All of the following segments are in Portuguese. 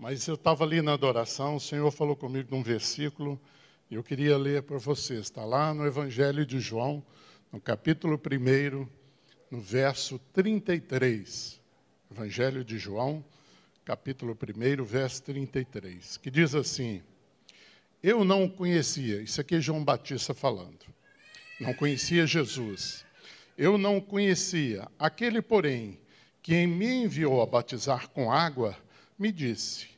Mas eu estava ali na adoração, o Senhor falou comigo num versículo, e eu queria ler para vocês. Está lá no Evangelho de João, no capítulo 1, no verso 33. Evangelho de João, capítulo 1, verso 33, que diz assim: Eu não conhecia, isso aqui é João Batista falando, não conhecia Jesus. Eu não conhecia. Aquele, porém, que me enviou a batizar com água, me disse: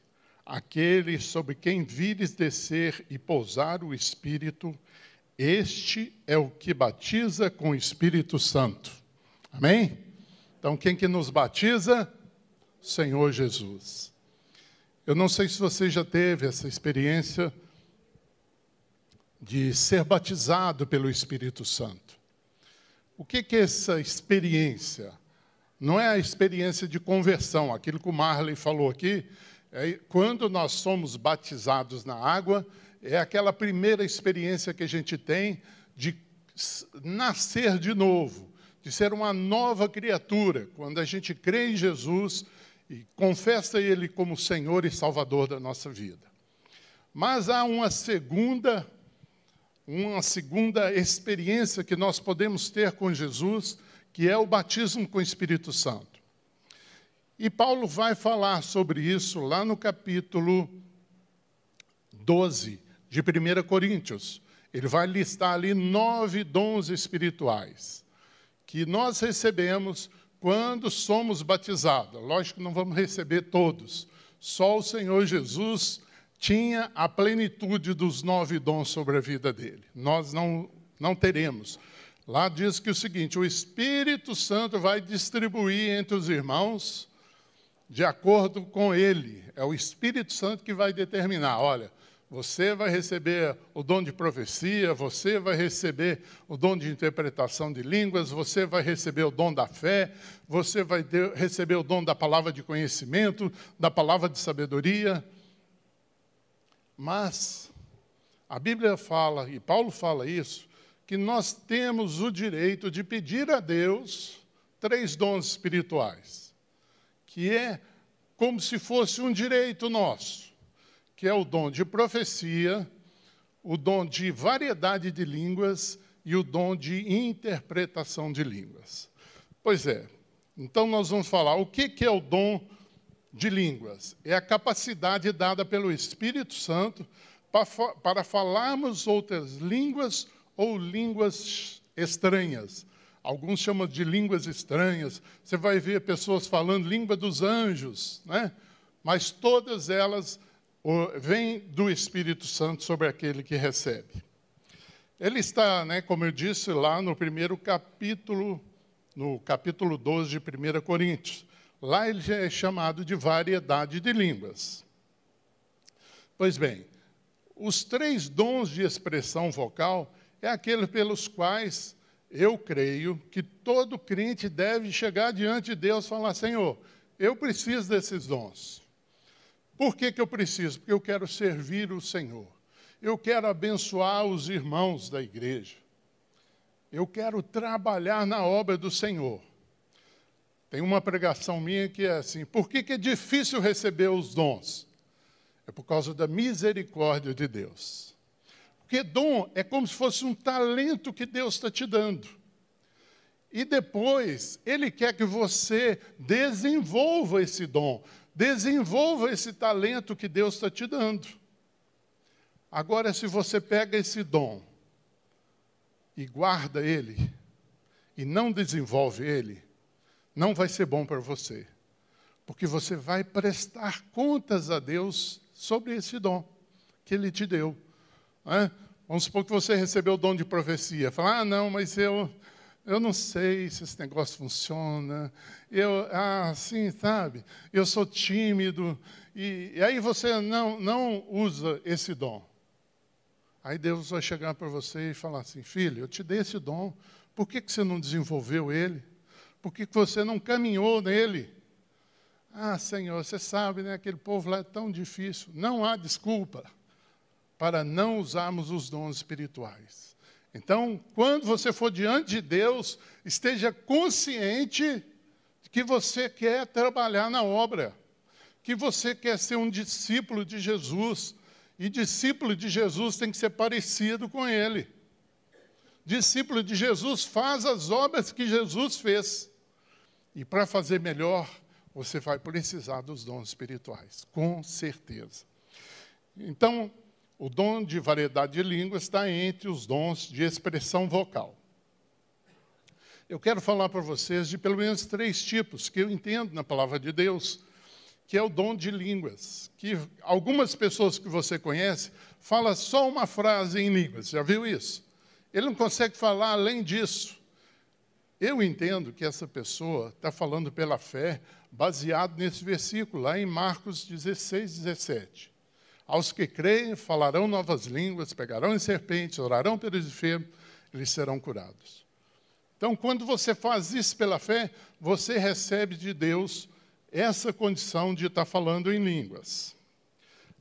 Aquele sobre quem vires descer e pousar o Espírito, este é o que batiza com o Espírito Santo. Amém? Então, quem que nos batiza? Senhor Jesus. Eu não sei se você já teve essa experiência de ser batizado pelo Espírito Santo. O que, que é essa experiência? Não é a experiência de conversão, aquilo que o Marley falou aqui, é, quando nós somos batizados na água, é aquela primeira experiência que a gente tem de nascer de novo, de ser uma nova criatura. Quando a gente crê em Jesus e confessa Ele como Senhor e Salvador da nossa vida. Mas há uma segunda, uma segunda experiência que nós podemos ter com Jesus, que é o batismo com o Espírito Santo. E Paulo vai falar sobre isso lá no capítulo 12 de 1 Coríntios. Ele vai listar ali nove dons espirituais que nós recebemos quando somos batizados. Lógico que não vamos receber todos. Só o Senhor Jesus tinha a plenitude dos nove dons sobre a vida dele. Nós não, não teremos. Lá diz que o seguinte: o Espírito Santo vai distribuir entre os irmãos de acordo com ele. É o Espírito Santo que vai determinar: olha, você vai receber o dom de profecia, você vai receber o dom de interpretação de línguas, você vai receber o dom da fé, você vai receber o dom da palavra de conhecimento, da palavra de sabedoria. Mas a Bíblia fala, e Paulo fala isso, que nós temos o direito de pedir a Deus três dons espirituais, que é como se fosse um direito nosso, que é o dom de profecia, o dom de variedade de línguas e o dom de interpretação de línguas. Pois é, então nós vamos falar o que é o dom de línguas? É a capacidade dada pelo Espírito Santo para falarmos outras línguas ou línguas estranhas. Alguns chamam de línguas estranhas. Você vai ver pessoas falando língua dos anjos, né? mas todas elas vêm do Espírito Santo sobre aquele que recebe. Ele está, né, como eu disse, lá no primeiro capítulo, no capítulo 12 de 1 Coríntios. Lá ele já é chamado de variedade de línguas. Pois bem, os três dons de expressão vocal é aquele pelos quais eu creio que todo crente deve chegar diante de Deus e falar: Senhor, eu preciso desses dons. Por que, que eu preciso? Porque eu quero servir o Senhor. Eu quero abençoar os irmãos da igreja. Eu quero trabalhar na obra do Senhor. Tem uma pregação minha que é assim: por que, que é difícil receber os dons? É por causa da misericórdia de Deus. Porque dom é como se fosse um talento que Deus está te dando. E depois, Ele quer que você desenvolva esse dom, desenvolva esse talento que Deus está te dando. Agora, se você pega esse dom e guarda ele, e não desenvolve ele, não vai ser bom para você. Porque você vai prestar contas a Deus sobre esse dom que Ele te deu. Vamos supor que você recebeu o dom de profecia. Fala, ah, não, mas eu, eu não sei se esse negócio funciona. Eu, ah, sim, sabe? Eu sou tímido. E, e aí você não, não usa esse dom. Aí Deus vai chegar para você e falar assim, filho, eu te dei esse dom. Por que, que você não desenvolveu ele? Por que, que você não caminhou nele? Ah, Senhor, você sabe, né? Aquele povo lá é tão difícil. Não há desculpa para não usarmos os dons espirituais. Então, quando você for diante de Deus, esteja consciente de que você quer trabalhar na obra. que você quer ser um discípulo de Jesus. E discípulo de Jesus tem que ser parecido com ele. Discípulo de Jesus faz as obras que Jesus fez. E para fazer melhor, você vai precisar dos dons espirituais, com certeza. Então, o dom de variedade de línguas está entre os dons de expressão vocal. Eu quero falar para vocês de pelo menos três tipos que eu entendo na palavra de Deus, que é o dom de línguas. Que algumas pessoas que você conhece falam só uma frase em línguas. Já viu isso? Ele não consegue falar além disso. Eu entendo que essa pessoa está falando pela fé, baseado nesse versículo, lá em Marcos 16, 17. Aos que creem, falarão novas línguas, pegarão em serpentes, orarão pelos enfermos, eles serão curados. Então, quando você faz isso pela fé, você recebe de Deus essa condição de estar falando em línguas.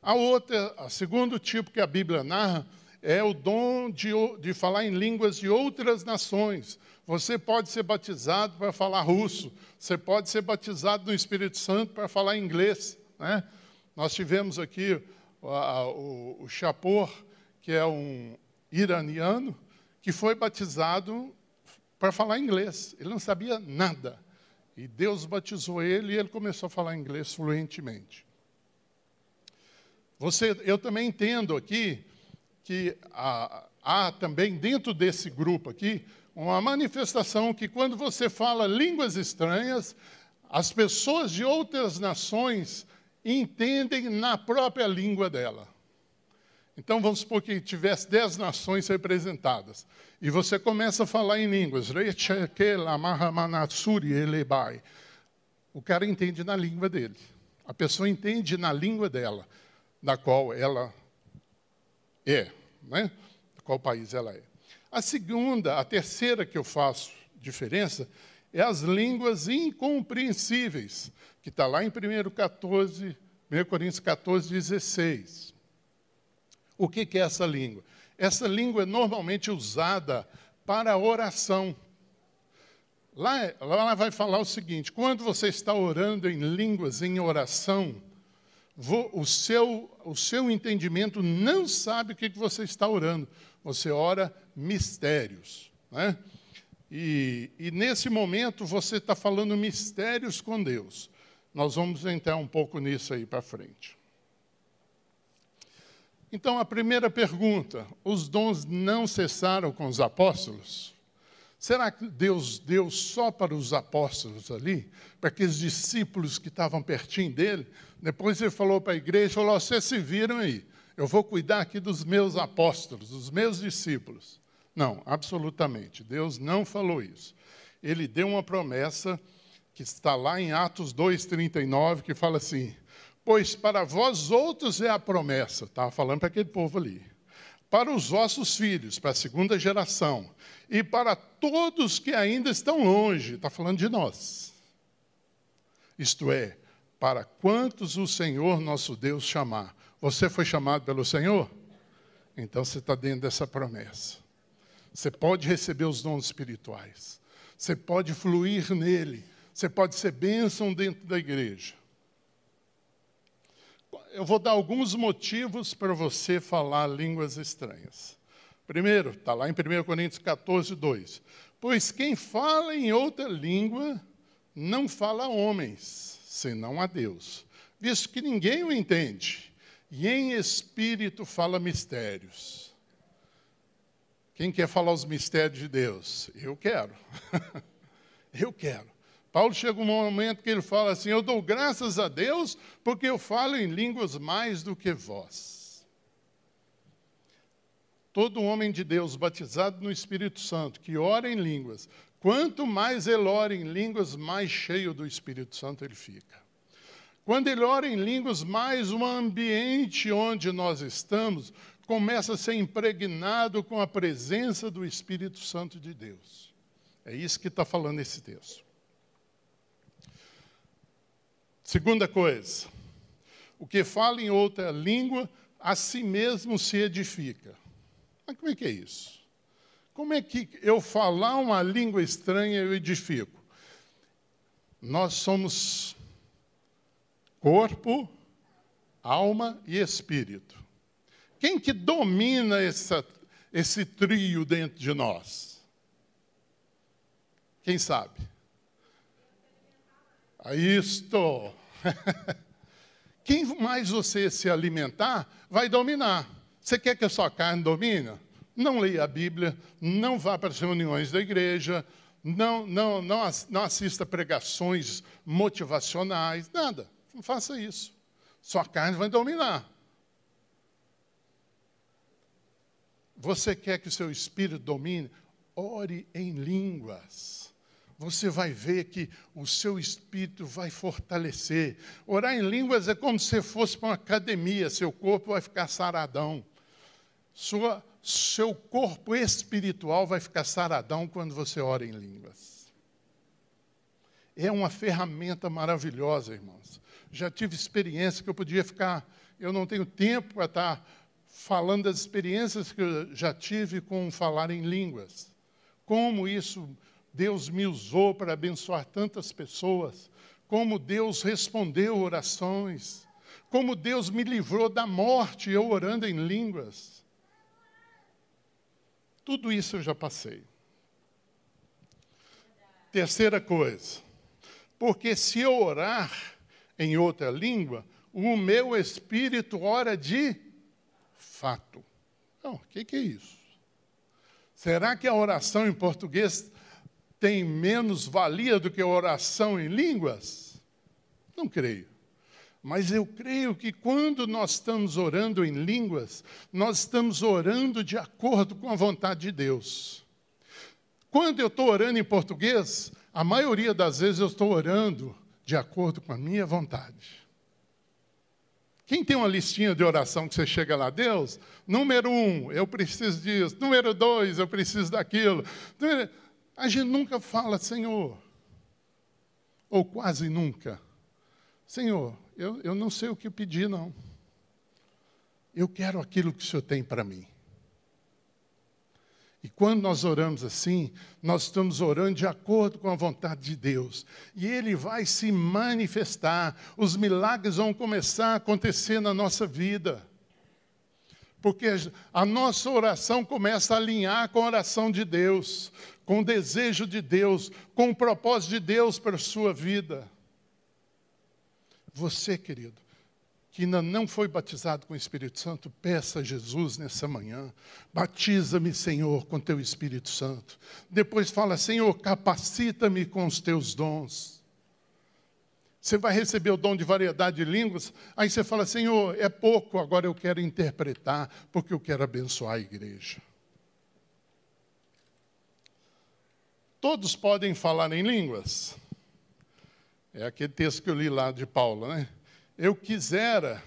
A outra, a segundo tipo que a Bíblia narra, é o dom de, de falar em línguas de outras nações. Você pode ser batizado para falar russo, você pode ser batizado no Espírito Santo para falar inglês. Né? Nós tivemos aqui o, o, Chapor, que é um iraniano, que foi batizado para falar inglês. Ele não sabia nada. E Deus batizou ele e ele começou a falar inglês fluentemente. Você, eu também entendo aqui que há, há também dentro desse grupo aqui uma manifestação que quando você fala línguas estranhas, as pessoas de outras nações entendem na própria língua dela. Então vamos supor que tivesse dez nações representadas e você começa a falar em línguas, o cara entende na língua dele. A pessoa entende na língua dela, da qual ela é, né? qual país ela é. A segunda, a terceira que eu faço diferença é as línguas incompreensíveis, que está lá em 1, 14, 1 Coríntios 14, 16. O que, que é essa língua? Essa língua é normalmente usada para oração. Lá, lá vai falar o seguinte: quando você está orando em línguas, em oração, o seu, o seu entendimento não sabe o que você está orando. Você ora mistérios. Né? E, e nesse momento você está falando mistérios com Deus. Nós vamos entrar um pouco nisso aí para frente. Então, a primeira pergunta: os dons não cessaram com os apóstolos? Será que Deus deu só para os apóstolos ali, para aqueles discípulos que estavam pertinho dele? Depois ele falou para a igreja, falou, vocês se viram aí, eu vou cuidar aqui dos meus apóstolos, dos meus discípulos. Não, absolutamente, Deus não falou isso. Ele deu uma promessa que está lá em Atos 2,39, que fala assim, pois para vós outros é a promessa, estava falando para aquele povo ali, para os vossos filhos, para a segunda geração, e para todos que ainda estão longe, está falando de nós. Isto é, para quantos o Senhor nosso Deus chamar. Você foi chamado pelo Senhor? Então você está dentro dessa promessa. Você pode receber os dons espirituais. Você pode fluir nele. Você pode ser bênção dentro da igreja. Eu vou dar alguns motivos para você falar línguas estranhas. Primeiro, está lá em 1 Coríntios 14, 2. Pois quem fala em outra língua não fala a homens, senão a Deus, visto que ninguém o entende, e em espírito fala mistérios. Quem quer falar os mistérios de Deus? Eu quero. eu quero. Paulo chega um momento que ele fala assim: Eu dou graças a Deus porque eu falo em línguas mais do que vós. Todo homem de Deus batizado no Espírito Santo, que ora em línguas, quanto mais ele ora em línguas, mais cheio do Espírito Santo ele fica. Quando ele ora em línguas, mais o ambiente onde nós estamos começa a ser impregnado com a presença do Espírito Santo de Deus. É isso que está falando esse texto. Segunda coisa, o que fala em outra língua, a si mesmo se edifica. Mas como é que é isso? Como é que eu falar uma língua estranha eu edifico? Nós somos corpo, alma e espírito. Quem que domina essa, esse trio dentro de nós? Quem sabe? Isto. Quem mais você se alimentar, vai dominar. Você quer que a sua carne domine? Não leia a Bíblia, não vá para as reuniões da igreja, não, não, não, não assista pregações motivacionais, nada. Não faça isso. Sua carne vai dominar. Você quer que o seu espírito domine? Ore em línguas. Você vai ver que o seu espírito vai fortalecer. Orar em línguas é como se fosse para uma academia, seu corpo vai ficar saradão. Sua, seu corpo espiritual vai ficar saradão quando você ora em línguas. É uma ferramenta maravilhosa, irmãos. Já tive experiência que eu podia ficar, eu não tenho tempo para estar falando das experiências que eu já tive com falar em línguas. Como isso Deus me usou para abençoar tantas pessoas, como Deus respondeu orações, como Deus me livrou da morte eu orando em línguas. Tudo isso eu já passei. Terceira coisa, porque se eu orar em outra língua, o meu espírito ora de fato. Não, o que, que é isso? Será que a oração em português tem menos valia do que a oração em línguas? Não creio. Mas eu creio que quando nós estamos orando em línguas, nós estamos orando de acordo com a vontade de Deus. Quando eu estou orando em português, a maioria das vezes eu estou orando de acordo com a minha vontade. Quem tem uma listinha de oração que você chega lá, Deus, número um, eu preciso disso. Número dois, eu preciso daquilo. A gente nunca fala, Senhor, ou quase nunca. Senhor, eu, eu não sei o que pedir, não. Eu quero aquilo que o Senhor tem para mim. E quando nós oramos assim, nós estamos orando de acordo com a vontade de Deus. E Ele vai se manifestar, os milagres vão começar a acontecer na nossa vida. Porque a nossa oração começa a alinhar com a oração de Deus, com o desejo de Deus, com o propósito de Deus para a sua vida. Você, querido, que ainda não foi batizado com o Espírito Santo, peça a Jesus nessa manhã: batiza-me, Senhor, com teu Espírito Santo. Depois fala: Senhor, capacita-me com os teus dons. Você vai receber o dom de variedade de línguas, aí você fala: Senhor, é pouco, agora eu quero interpretar, porque eu quero abençoar a igreja. Todos podem falar em línguas? É aquele texto que eu li lá de Paulo, né? Eu quisera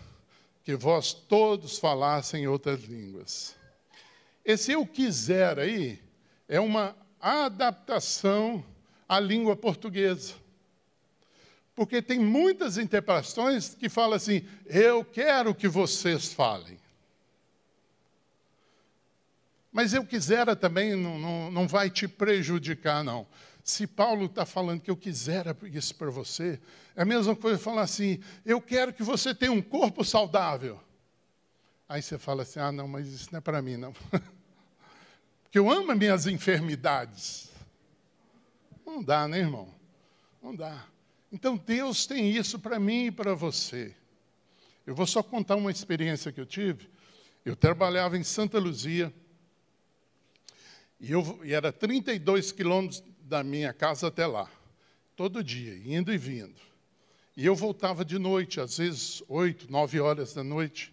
que vós todos falassem outras línguas. Esse eu quiser aí é uma adaptação à língua portuguesa. Porque tem muitas interpretações que falam assim: eu quero que vocês falem. Mas eu quisera também não, não, não vai te prejudicar, não. Se Paulo está falando que eu quisera isso para você, é a mesma coisa falar assim: eu quero que você tenha um corpo saudável. Aí você fala assim: ah, não, mas isso não é para mim, não. Porque eu amo as minhas enfermidades. Não dá, né, irmão? Não dá. Então Deus tem isso para mim e para você. Eu vou só contar uma experiência que eu tive. Eu trabalhava em Santa Luzia. E, eu, e era 32 quilômetros da minha casa até lá, todo dia, indo e vindo. E eu voltava de noite, às vezes oito, nove horas da noite.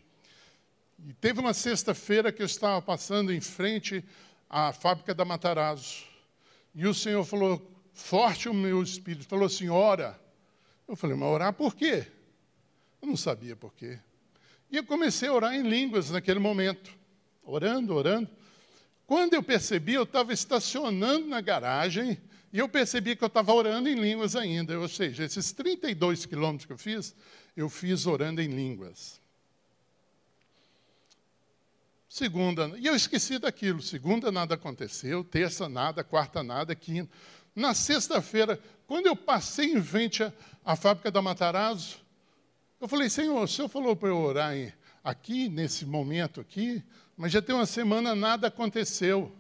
E teve uma sexta-feira que eu estava passando em frente à fábrica da Matarazzo. E o Senhor falou, forte o meu espírito, falou assim, ora. Eu falei, mas orar por quê? Eu não sabia por quê. E eu comecei a orar em línguas naquele momento. Orando, orando. Quando eu percebi, eu estava estacionando na garagem e eu percebi que eu estava orando em línguas ainda. Ou seja, esses 32 quilômetros que eu fiz, eu fiz orando em línguas. Segunda, e eu esqueci daquilo. Segunda nada aconteceu, terça nada, quarta nada, quinta. Na sexta-feira, quando eu passei em frente à, fábrica da Matarazzo, Eu falei, Senhor, o Senhor falou para eu orar em, aqui, nesse momento aqui, mas já tem uma semana nada aconteceu.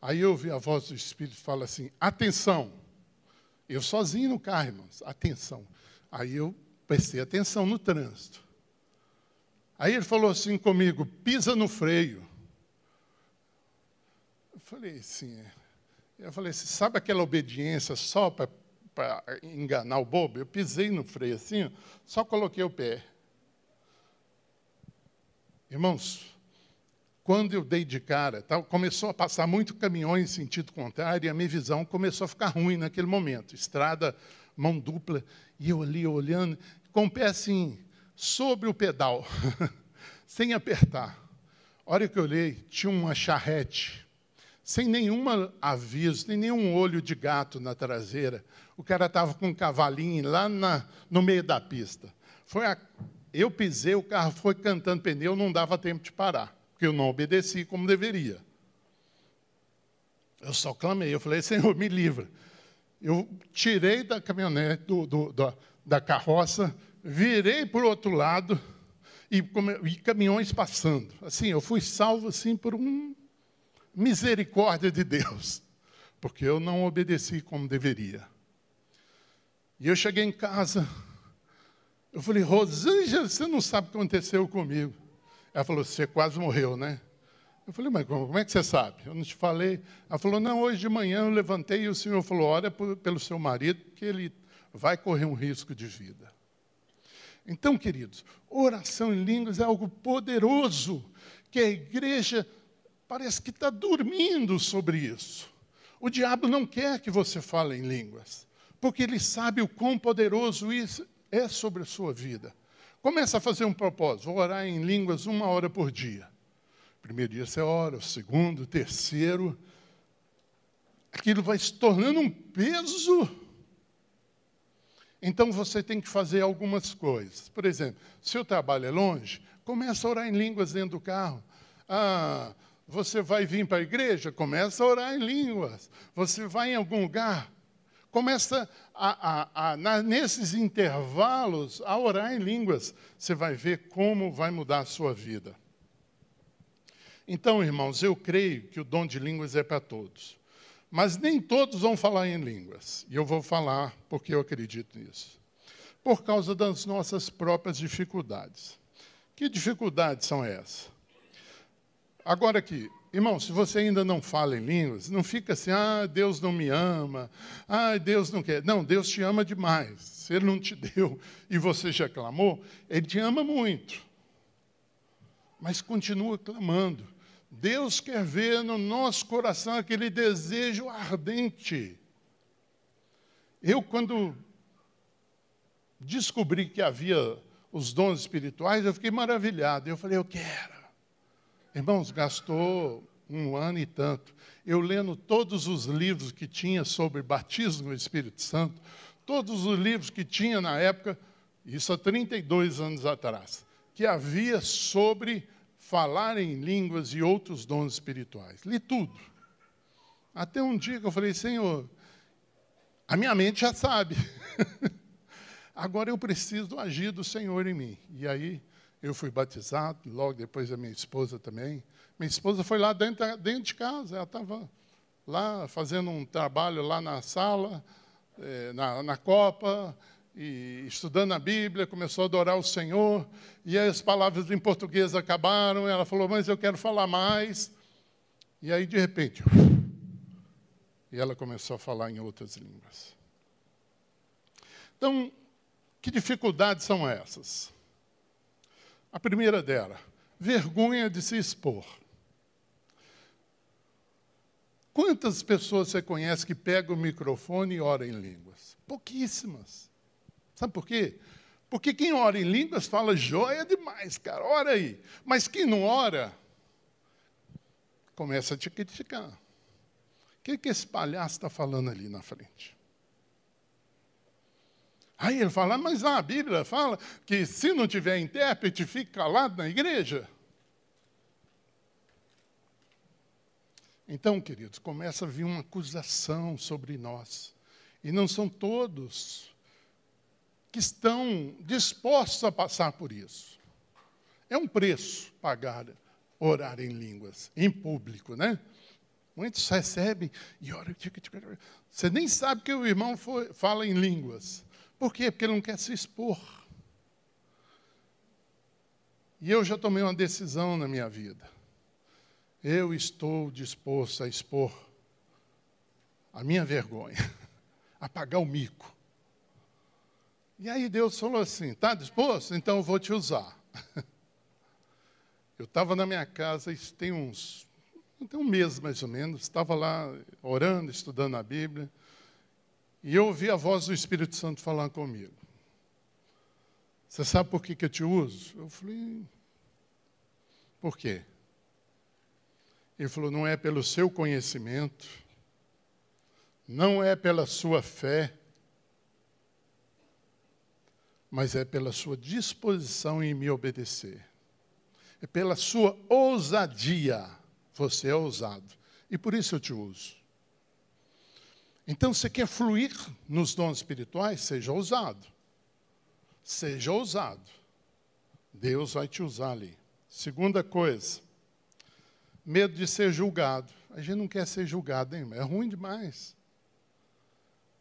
Aí eu ouvi a voz do Espírito fala assim: atenção. Eu sozinho no carro, irmãos, atenção. Aí eu prestei atenção no trânsito. Aí ele falou assim comigo: pisa no freio. Eu falei assim, eu falei assim, sabe aquela obediência só para enganar o bobo? Eu pisei no freio assim, só coloquei o pé. Irmãos, quando eu dei de cara, tá, começou a passar muito caminhões em sentido contrário e a minha visão começou a ficar ruim naquele momento. Estrada, mão dupla, e eu ali olhando, com o pé assim, sobre o pedal, sem apertar. A hora que eu olhei, tinha uma charrete, sem nenhum aviso, nem nenhum olho de gato na traseira. O cara estava com um cavalinho lá na, no meio da pista. Foi a, eu pisei, o carro foi cantando pneu, não dava tempo de parar porque eu não obedeci como deveria. Eu só clamei, eu falei, Senhor, me livra. Eu tirei da caminhonete, do, do, da, da carroça, virei para o outro lado e, e, caminhões passando. Assim, eu fui salvo assim por uma misericórdia de Deus, porque eu não obedeci como deveria. E eu cheguei em casa, eu falei, Rosângela, você não sabe o que aconteceu comigo. Ela falou: Você quase morreu, né? Eu falei: Mas como é que você sabe? Eu não te falei. Ela falou: Não, hoje de manhã eu levantei e o senhor falou: Olha pelo seu marido, que ele vai correr um risco de vida. Então, queridos, oração em línguas é algo poderoso, que a igreja parece que está dormindo sobre isso. O diabo não quer que você fale em línguas, porque ele sabe o quão poderoso isso é sobre a sua vida. Começa a fazer um propósito. Vou orar em línguas uma hora por dia. Primeiro dia você ora, o segundo, o terceiro. Aquilo vai se tornando um peso. Então você tem que fazer algumas coisas. Por exemplo, se o trabalho é longe, começa a orar em línguas dentro do carro. Ah, você vai vir para a igreja? Começa a orar em línguas. Você vai em algum lugar? Começa a, a, a, na, nesses intervalos a orar em línguas. Você vai ver como vai mudar a sua vida. Então, irmãos, eu creio que o dom de línguas é para todos. Mas nem todos vão falar em línguas. E eu vou falar porque eu acredito nisso. Por causa das nossas próprias dificuldades. Que dificuldades são essas? Agora aqui, Irmão, se você ainda não fala em línguas, não fica assim, ah, Deus não me ama, ah, Deus não quer. Não, Deus te ama demais. Se Ele não te deu e você já clamou, Ele te ama muito. Mas continua clamando. Deus quer ver no nosso coração aquele desejo ardente. Eu, quando descobri que havia os dons espirituais, eu fiquei maravilhado. Eu falei, eu quero. Irmãos, gastou um ano e tanto. Eu lendo todos os livros que tinha sobre batismo no Espírito Santo, todos os livros que tinha na época, isso há 32 anos atrás, que havia sobre falar em línguas e outros dons espirituais. Li tudo. Até um dia que eu falei, Senhor, a minha mente já sabe. Agora eu preciso agir do Senhor em mim. E aí eu fui batizado, logo depois a minha esposa também. Minha esposa foi lá dentro, dentro de casa, ela estava lá fazendo um trabalho lá na sala, eh, na, na Copa, e estudando a Bíblia, começou a adorar o Senhor, e as palavras em português acabaram, ela falou, mas eu quero falar mais. E aí, de repente, e ela começou a falar em outras línguas. Então, que dificuldades são essas? A primeira dela, vergonha de se expor. Quantas pessoas você conhece que pegam o microfone e ora em línguas? Pouquíssimas. Sabe por quê? Porque quem ora em línguas fala joia demais, cara, ora aí. Mas quem não ora, começa a te criticar. O que, que esse palhaço está falando ali na frente? Aí ele fala, mas a Bíblia fala que se não tiver intérprete, fique calado na igreja. Então, queridos, começa a vir uma acusação sobre nós. E não são todos que estão dispostos a passar por isso. É um preço pagar orar em línguas, em público, né? Muitos recebem e oram. Você nem sabe que o irmão foi, fala em línguas. Por quê? Porque ele não quer se expor. E eu já tomei uma decisão na minha vida. Eu estou disposto a expor a minha vergonha, a pagar o mico. E aí Deus falou assim: está disposto? Então eu vou te usar. Eu estava na minha casa, isso tem uns. Tem um mês mais ou menos, estava lá orando, estudando a Bíblia, e eu ouvi a voz do Espírito Santo falando comigo. Você sabe por que, que eu te uso? Eu falei, por quê? Ele falou: não é pelo seu conhecimento, não é pela sua fé, mas é pela sua disposição em me obedecer. É pela sua ousadia. Você é ousado. E por isso eu te uso. Então, você quer fluir nos dons espirituais? Seja ousado. Seja ousado. Deus vai te usar ali. Segunda coisa, medo de ser julgado. A gente não quer ser julgado, hein? É ruim demais.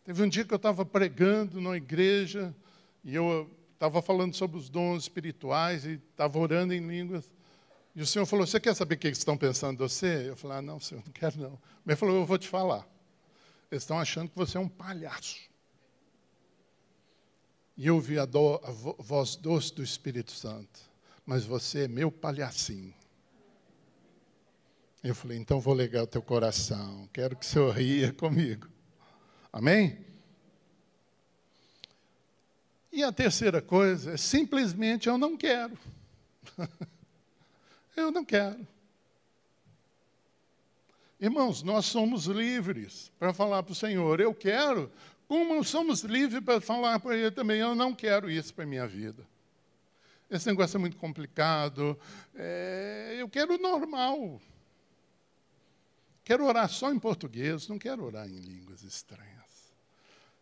Teve um dia que eu estava pregando na igreja e eu estava falando sobre os dons espirituais e estava orando em línguas. E o Senhor falou: Você quer saber o que estão pensando de você? Eu falei: ah, Não, Senhor, não quero não. Mas ele falou: Eu vou te falar. Eles estão achando que você é um palhaço. E eu ouvi a, do, a voz doce do Espírito Santo. Mas você é meu palhacinho. Eu falei, então vou legar o teu coração. Quero que Senhor ria comigo. Amém? E a terceira coisa é simplesmente eu não quero. eu não quero. Irmãos, nós somos livres para falar para o Senhor, eu quero, como somos livres para falar para Ele também, eu não quero isso para a minha vida. Esse negócio é muito complicado, é, eu quero o normal. Quero orar só em português, não quero orar em línguas estranhas.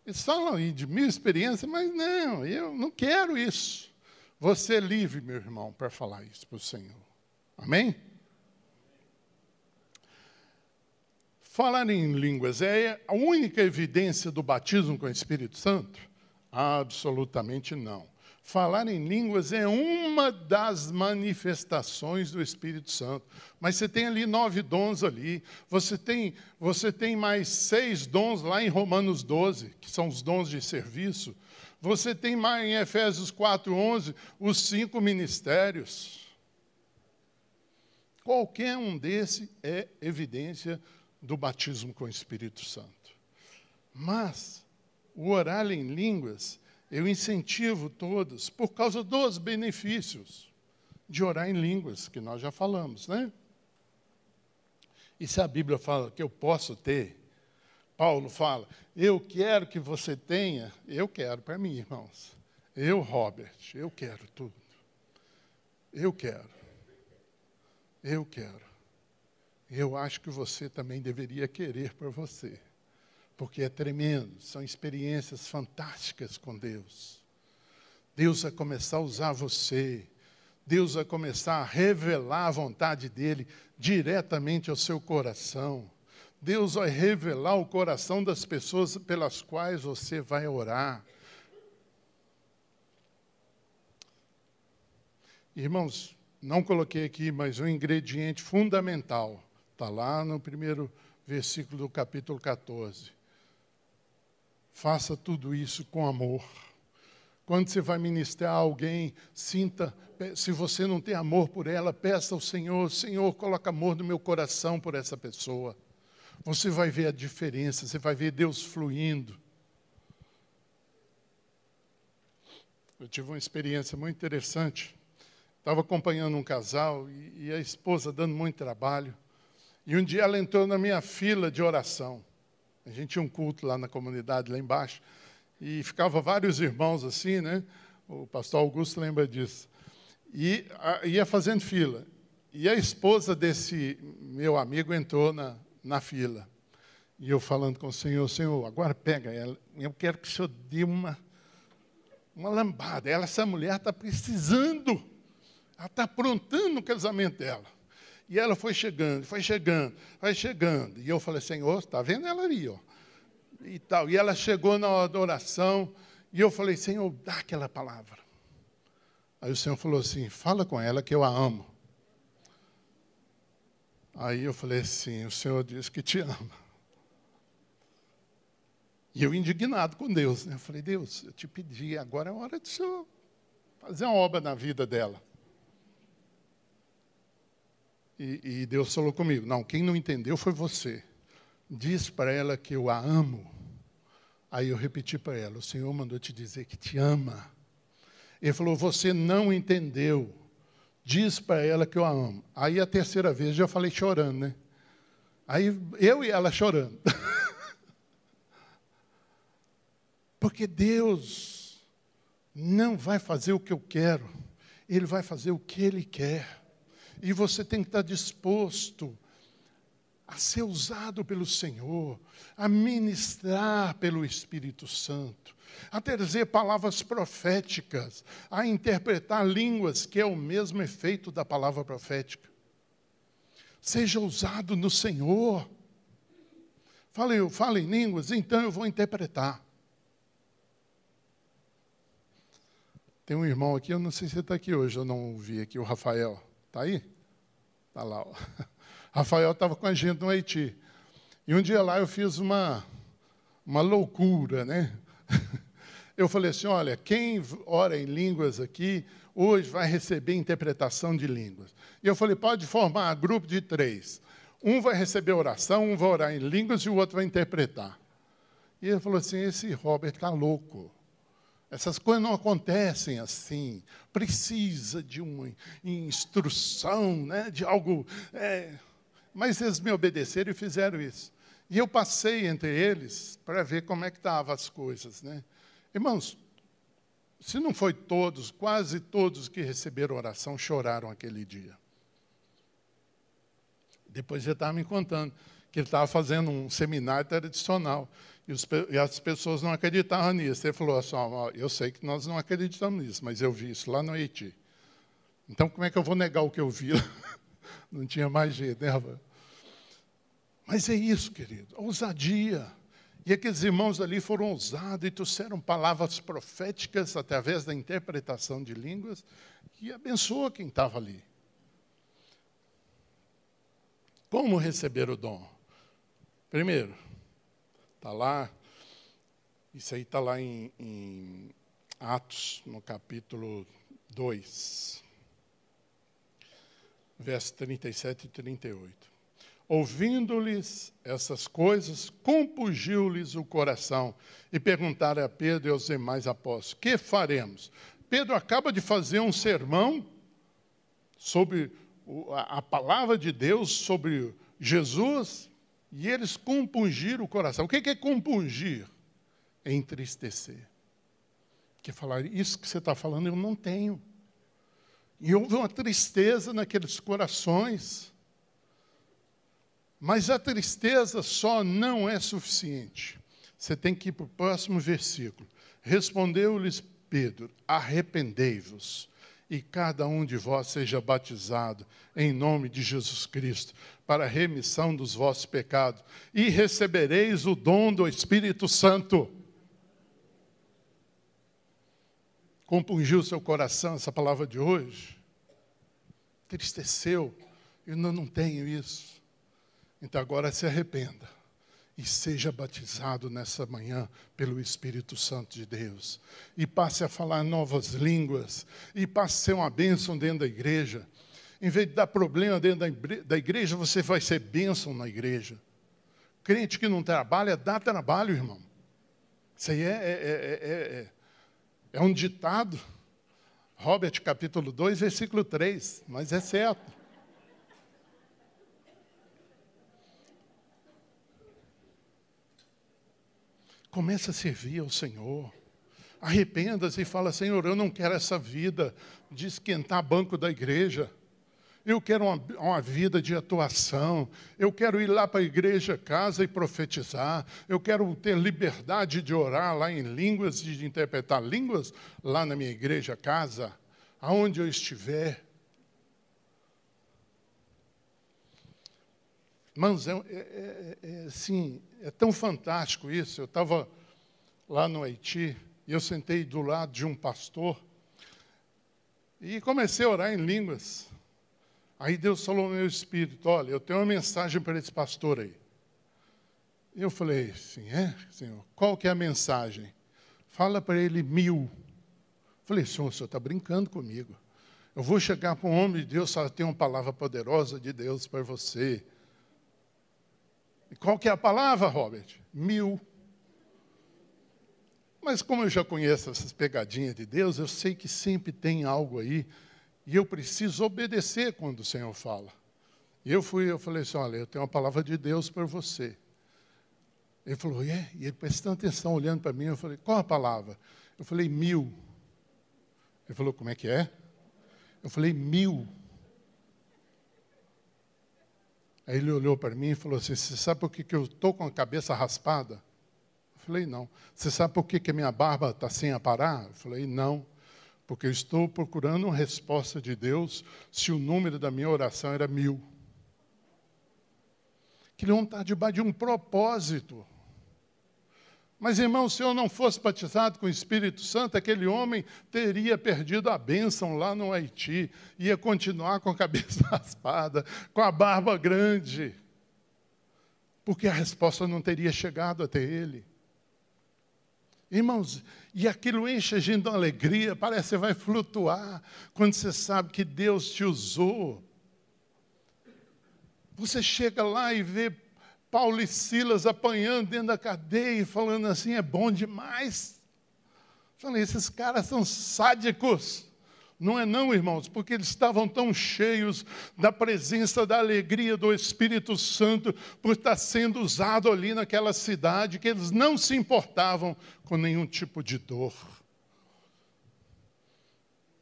Eles falam de minha experiência, mas não, eu não quero isso. Você é livre, meu irmão, para falar isso para o Senhor. Amém? Falar em línguas é a única evidência do batismo com o Espírito Santo? Absolutamente não. Falar em línguas é uma das manifestações do Espírito Santo. Mas você tem ali nove dons ali. Você tem, você tem mais seis dons lá em Romanos 12, que são os dons de serviço. Você tem mais em Efésios 4:11 os cinco ministérios. Qualquer um desse é evidência do batismo com o Espírito Santo. Mas o orar em línguas eu incentivo todos, por causa dos benefícios de orar em línguas, que nós já falamos, né? E se a Bíblia fala que eu posso ter, Paulo fala, eu quero que você tenha, eu quero para mim, irmãos. Eu, Robert, eu quero tudo. Eu quero. Eu quero. Eu acho que você também deveria querer para você porque é tremendo, são experiências fantásticas com Deus. Deus vai começar a usar você, Deus vai começar a revelar a vontade dEle diretamente ao seu coração. Deus vai revelar o coração das pessoas pelas quais você vai orar. Irmãos, não coloquei aqui, mas um ingrediente fundamental está lá no primeiro versículo do capítulo 14. Faça tudo isso com amor. Quando você vai ministrar a alguém, sinta, se você não tem amor por ela, peça ao Senhor, Senhor, coloca amor no meu coração por essa pessoa. Você vai ver a diferença, você vai ver Deus fluindo. Eu tive uma experiência muito interessante. Estava acompanhando um casal e, e a esposa dando muito trabalho. E um dia ela entrou na minha fila de oração. A gente tinha um culto lá na comunidade, lá embaixo, e ficava vários irmãos assim, né? O pastor Augusto lembra disso. E a, ia fazendo fila. E a esposa desse meu amigo entrou na, na fila. E eu falando com o Senhor, Senhor, agora pega ela. Eu quero que o Senhor dê uma, uma lambada. Ela, essa mulher está precisando. Ela está aprontando o casamento dela. E ela foi chegando, foi chegando, foi chegando. E eu falei, Senhor, está vendo ela ali, ó. E tal. E ela chegou na adoração. E eu falei, Senhor, dá aquela palavra. Aí o Senhor falou assim: fala com ela que eu a amo. Aí eu falei assim: o Senhor diz que te ama. E eu indignado com Deus. Né? Eu falei: Deus, eu te pedi, agora é hora de Senhor fazer uma obra na vida dela. E, e Deus falou comigo: não, quem não entendeu foi você. Diz para ela que eu a amo. Aí eu repeti para ela: o Senhor mandou te dizer que te ama. Ele falou: Você não entendeu. Diz para ela que eu a amo. Aí a terceira vez já falei chorando, né? Aí eu e ela chorando. Porque Deus não vai fazer o que eu quero, Ele vai fazer o que Ele quer. E você tem que estar disposto a ser usado pelo Senhor, a ministrar pelo Espírito Santo, a trazer palavras proféticas, a interpretar línguas, que é o mesmo efeito da palavra profética. Seja usado no Senhor. Fale, fale em línguas, então eu vou interpretar. Tem um irmão aqui, eu não sei se está aqui hoje, eu não vi aqui, o Rafael. Está aí? Está lá. Ó. Rafael estava com a gente no Haiti. E um dia lá eu fiz uma, uma loucura, né? Eu falei assim: olha, quem ora em línguas aqui, hoje vai receber interpretação de línguas. E eu falei: pode formar grupo de três. Um vai receber oração, um vai orar em línguas e o outro vai interpretar. E ele falou assim: esse Robert está louco. Essas coisas não acontecem assim. Precisa de uma instrução, né, de algo. É... Mas eles me obedeceram e fizeram isso. E eu passei entre eles para ver como é que estavam as coisas. Né? Irmãos, se não foi todos, quase todos que receberam oração choraram aquele dia. Depois ele estava me contando que ele estava fazendo um seminário tradicional e, e, as pessoas não acreditavam nisso. Ele falou assim: oh, eu sei que nós não acreditamos nisso, mas eu vi isso lá no Haiti. Então, como é que eu vou negar o que eu vi? não tinha mais jeito, né? Mas é isso, querido, ousadia. E aqueles irmãos ali foram ousados e trouxeram palavras proféticas através da interpretação de línguas que abençoa quem estava ali. Como receber o dom? Primeiro, está lá, isso aí está lá em, em Atos, no capítulo 2, versos 37 e 38. Ouvindo-lhes essas coisas, compungiu-lhes o coração e perguntaram a Pedro e aos demais apóstolos: Que faremos? Pedro acaba de fazer um sermão sobre a palavra de Deus, sobre Jesus, e eles compungiram o coração. O que é compungir? É entristecer. Que falar, isso que você está falando eu não tenho. E houve uma tristeza naqueles corações. Mas a tristeza só não é suficiente. Você tem que ir para o próximo versículo. Respondeu-lhes Pedro: Arrependei-vos, e cada um de vós seja batizado em nome de Jesus Cristo, para a remissão dos vossos pecados, e recebereis o dom do Espírito Santo. Compungiu seu coração essa palavra de hoje? Tristeceu? Eu não, não tenho isso. Então agora se arrependa e seja batizado nessa manhã pelo Espírito Santo de Deus. E passe a falar novas línguas. E passe a ser uma bênção dentro da igreja. Em vez de dar problema dentro da igreja, você vai ser bênção na igreja. Crente que não trabalha, dá trabalho, irmão. Isso aí é, é, é, é um ditado. Robert, capítulo 2, versículo 3. Mas é certo. Comece a servir ao Senhor. Arrependa-se e fala: Senhor, eu não quero essa vida de esquentar banco da igreja. Eu quero uma, uma, vida de atuação. Eu quero ir lá para a igreja, casa e profetizar. Eu quero ter liberdade de orar lá em línguas, de interpretar línguas lá na minha igreja, casa, aonde eu estiver. Irmãos, é, é, é, é, assim, é tão fantástico isso. Eu estava lá no Haiti e eu sentei do lado de um pastor e comecei a orar em línguas. Aí Deus falou no meu espírito: Olha, eu tenho uma mensagem para esse pastor aí. Eu falei: Sim, é, Senhor? Qual que é a mensagem? Fala para ele mil. falei: Senhor, o senhor está brincando comigo. Eu vou chegar para um homem de Deus, só tem uma palavra poderosa de Deus para você. E qual que é a palavra, Robert? Mil. Mas como eu já conheço essas pegadinhas de Deus, eu sei que sempre tem algo aí e eu preciso obedecer quando o Senhor fala. E eu fui, eu falei assim, olha, eu tenho uma palavra de Deus para você. Ele falou, é? E ele prestando atenção, olhando para mim, eu falei, qual a palavra? Eu falei, mil. Ele falou, como é que é? Eu falei, mil. Aí ele olhou para mim e falou assim: Você sabe por que, que eu estou com a cabeça raspada? Eu falei: Não. Você sabe por que, a minha barba está sem aparar? Eu falei: Não. Porque eu estou procurando uma resposta de Deus se o número da minha oração era mil. Que ele não está debaixo de um propósito. Mas, irmão, se eu não fosse batizado com o Espírito Santo, aquele homem teria perdido a bênção lá no Haiti, ia continuar com a cabeça raspada, com a barba grande, porque a resposta não teria chegado até ele. Irmãos, e aquilo enche a gente de alegria, parece que vai flutuar quando você sabe que Deus te usou. Você chega lá e vê Paulo e Silas apanhando dentro da cadeia e falando assim: é bom demais. Falei, esses caras são sádicos. Não é não, irmãos, porque eles estavam tão cheios da presença, da alegria do Espírito Santo por estar sendo usado ali naquela cidade, que eles não se importavam com nenhum tipo de dor,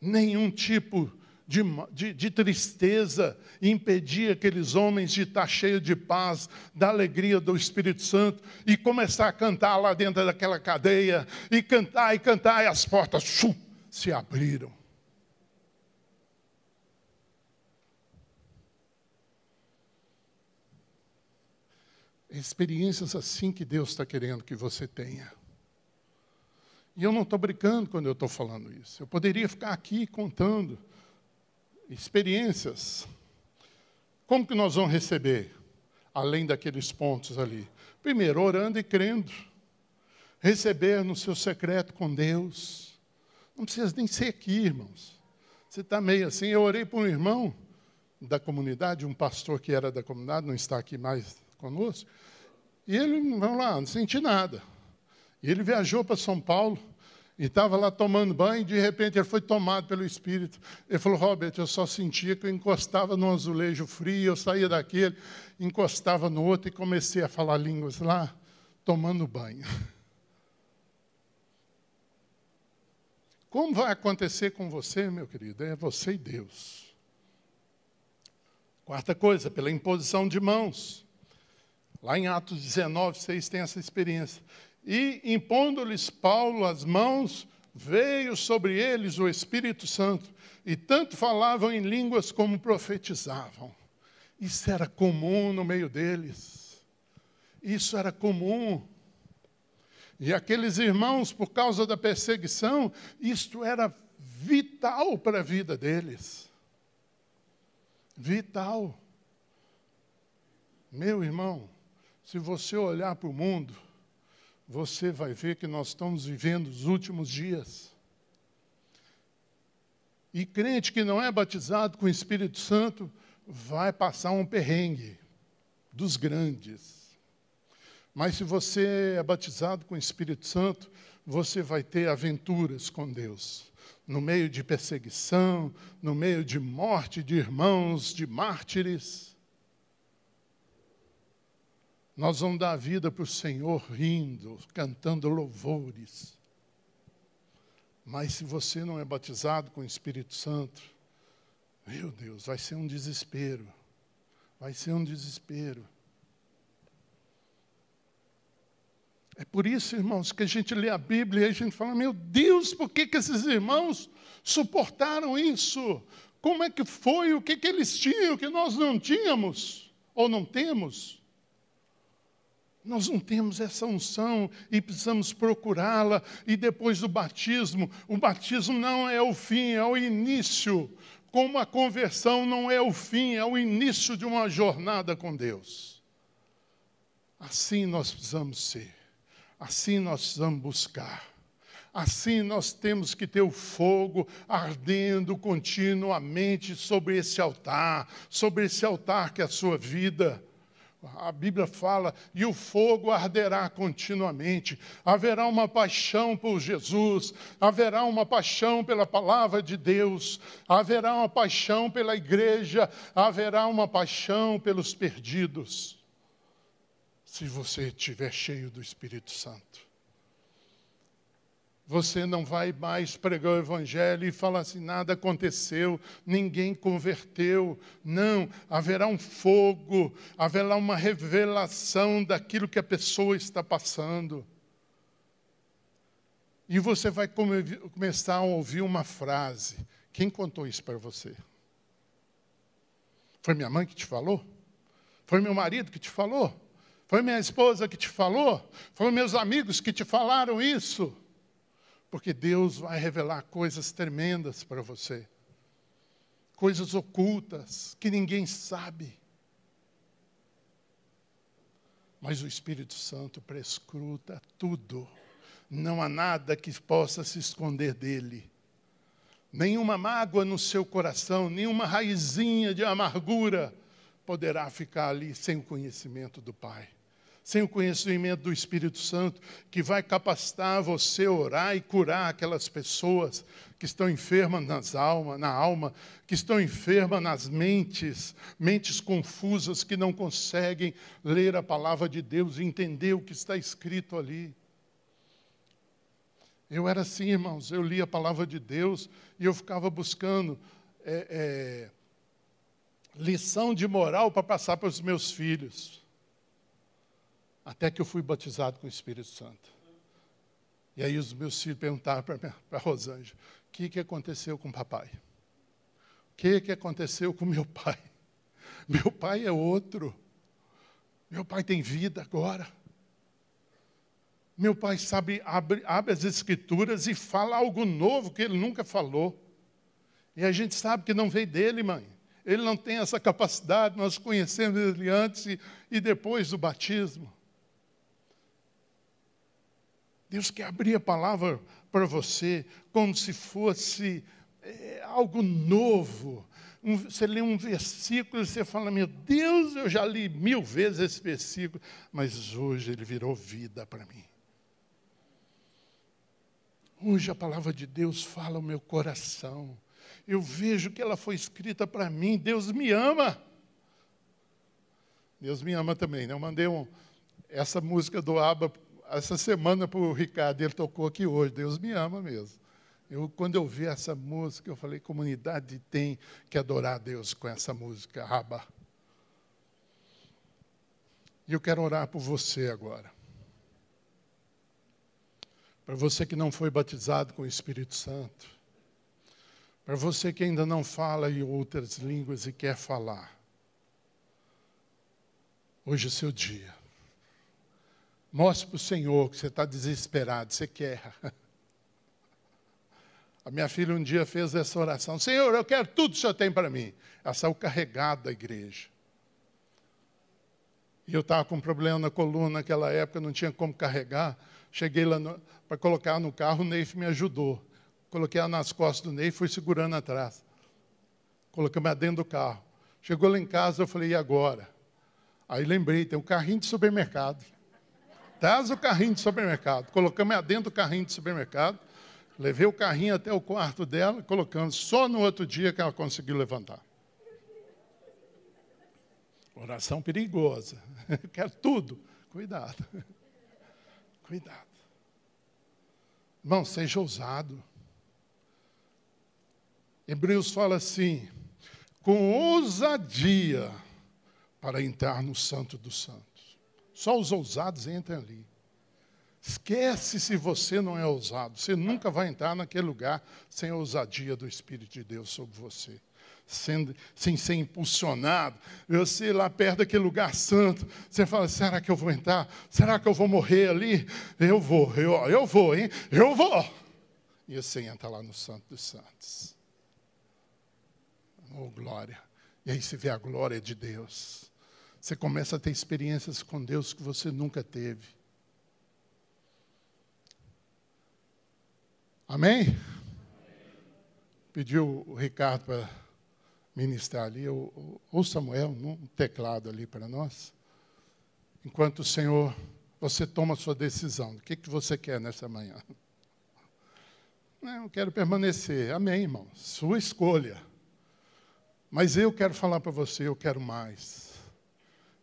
nenhum tipo de, de, de tristeza e impedir aqueles homens de estar cheios de paz, da alegria do Espírito Santo e começar a cantar lá dentro daquela cadeia, e cantar e cantar, e as portas shum, se abriram. Experiências assim que Deus está querendo que você tenha. E eu não estou brincando quando eu estou falando isso. Eu poderia ficar aqui contando experiências. Como que nós vamos receber, além daqueles pontos ali? Primeiro, orando e crendo. Receber no seu secreto com Deus. Não precisa nem ser aqui, irmãos. Você está meio assim. Eu orei por um irmão da comunidade, um pastor que era da comunidade, não está aqui mais conosco. E ele, vamos lá, não senti nada. E ele viajou para São Paulo e estava lá tomando banho, e de repente ele foi tomado pelo Espírito. Ele falou, Robert, eu só sentia que eu encostava num azulejo frio, eu saía daquele, encostava no outro e comecei a falar línguas lá, tomando banho. Como vai acontecer com você, meu querido? É você e Deus. Quarta coisa, pela imposição de mãos. Lá em Atos 19, 6 tem essa experiência. E impondo-lhes Paulo as mãos, veio sobre eles o Espírito Santo, e tanto falavam em línguas como profetizavam. Isso era comum no meio deles. Isso era comum. E aqueles irmãos, por causa da perseguição, isto era vital para a vida deles. Vital. Meu irmão, se você olhar para o mundo, você vai ver que nós estamos vivendo os últimos dias. E crente que não é batizado com o Espírito Santo vai passar um perrengue dos grandes. Mas se você é batizado com o Espírito Santo, você vai ter aventuras com Deus. No meio de perseguição, no meio de morte de irmãos, de mártires. Nós vamos dar vida para o Senhor rindo, cantando louvores. Mas se você não é batizado com o Espírito Santo, Meu Deus, vai ser um desespero. Vai ser um desespero. É por isso, irmãos, que a gente lê a Bíblia e a gente fala: meu Deus, por que, que esses irmãos suportaram isso? Como é que foi? O que, que eles tinham que nós não tínhamos? Ou não temos? Nós não temos essa unção e precisamos procurá-la. E depois do batismo, o batismo não é o fim, é o início. Como a conversão não é o fim, é o início de uma jornada com Deus. Assim nós precisamos ser, assim nós precisamos buscar. Assim nós temos que ter o fogo ardendo continuamente sobre esse altar, sobre esse altar que é a sua vida. A Bíblia fala, e o fogo arderá continuamente. Haverá uma paixão por Jesus, haverá uma paixão pela palavra de Deus, haverá uma paixão pela igreja, haverá uma paixão pelos perdidos. Se você estiver cheio do Espírito Santo você não vai mais pregar o Evangelho e falar assim: nada aconteceu, ninguém converteu. Não, haverá um fogo, haverá uma revelação daquilo que a pessoa está passando. E você vai come começar a ouvir uma frase. Quem contou isso para você? Foi minha mãe que te falou? Foi meu marido que te falou? Foi minha esposa que te falou? Foram meus amigos que te falaram isso? Porque Deus vai revelar coisas tremendas para você, coisas ocultas que ninguém sabe. Mas o Espírito Santo prescruta tudo, não há nada que possa se esconder dele. Nenhuma mágoa no seu coração, nenhuma raizinha de amargura poderá ficar ali sem o conhecimento do Pai sem o conhecimento do Espírito Santo, que vai capacitar você a orar e curar aquelas pessoas que estão enfermas nas alma, na alma, que estão enfermas nas mentes, mentes confusas que não conseguem ler a palavra de Deus e entender o que está escrito ali. Eu era assim, irmãos, eu lia a palavra de Deus e eu ficava buscando é, é, lição de moral para passar para os meus filhos. Até que eu fui batizado com o Espírito Santo. E aí os meus filhos perguntaram para a Rosângela, o que, que aconteceu com o papai? O que, que aconteceu com meu pai? Meu pai é outro. Meu pai tem vida agora. Meu pai sabe, abre, abre as escrituras e fala algo novo que ele nunca falou. E a gente sabe que não veio dele, mãe. Ele não tem essa capacidade, nós conhecemos ele antes e, e depois do batismo. Deus quer abrir a palavra para você como se fosse é, algo novo. Um, você lê um versículo e você fala: Meu Deus, eu já li mil vezes esse versículo, mas hoje ele virou vida para mim. Hoje a palavra de Deus fala o meu coração. Eu vejo que ela foi escrita para mim. Deus me ama. Deus me ama também. Né? Eu mandei um, essa música do Abba essa semana para o Ricardo, ele tocou aqui hoje, Deus me ama mesmo. Eu, quando eu vi essa música, eu falei, comunidade tem que adorar a Deus com essa música, Raba. E eu quero orar por você agora. Para você que não foi batizado com o Espírito Santo. Para você que ainda não fala em outras línguas e quer falar. Hoje é seu dia. Mostre para o Senhor que você está desesperado, você quer. A minha filha um dia fez essa oração: Senhor, eu quero tudo que o Senhor tem para mim. Ela saiu carregada da igreja. E eu estava com um problema na coluna naquela época, não tinha como carregar. Cheguei lá para colocar no carro, o Neif me ajudou. Coloquei ela nas costas do Neif fui segurando atrás. Coloquei ela dentro do carro. Chegou lá em casa, eu falei, e agora? Aí lembrei, tem um carrinho de supermercado. Traz o carrinho de supermercado. Colocamos ela dentro do carrinho de supermercado. Levei o carrinho até o quarto dela, colocando só no outro dia que ela conseguiu levantar. Oração perigosa. Quero tudo. Cuidado. Cuidado. Irmão, seja ousado. Hebreus fala assim: com ousadia para entrar no Santo dos Santos. Só os ousados entram ali. Esquece se você não é ousado. Você nunca vai entrar naquele lugar sem a ousadia do Espírito de Deus sobre você. Sendo, sem ser impulsionado. Você lá perto daquele lugar santo, você fala: será que eu vou entrar? Será que eu vou morrer ali? Eu vou, eu, eu vou, hein? Eu vou. E você entra lá no Santo dos Santos. Oh, glória. E aí você vê a glória de Deus. Você começa a ter experiências com Deus que você nunca teve. Amém? Pediu o Ricardo para ministrar ali, ou, Samuel, um teclado ali para nós. Enquanto o Senhor, você toma a sua decisão. O que, que você quer nessa manhã? Eu quero permanecer. Amém, irmão. Sua escolha. Mas eu quero falar para você, eu quero mais.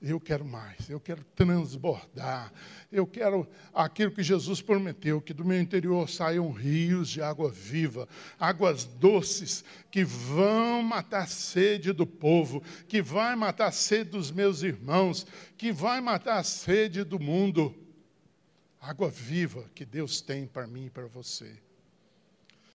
Eu quero mais, eu quero transbordar. Eu quero aquilo que Jesus prometeu, que do meu interior saiam rios de água viva, águas doces que vão matar a sede do povo, que vai matar a sede dos meus irmãos, que vai matar a sede do mundo. Água viva que Deus tem para mim e para você.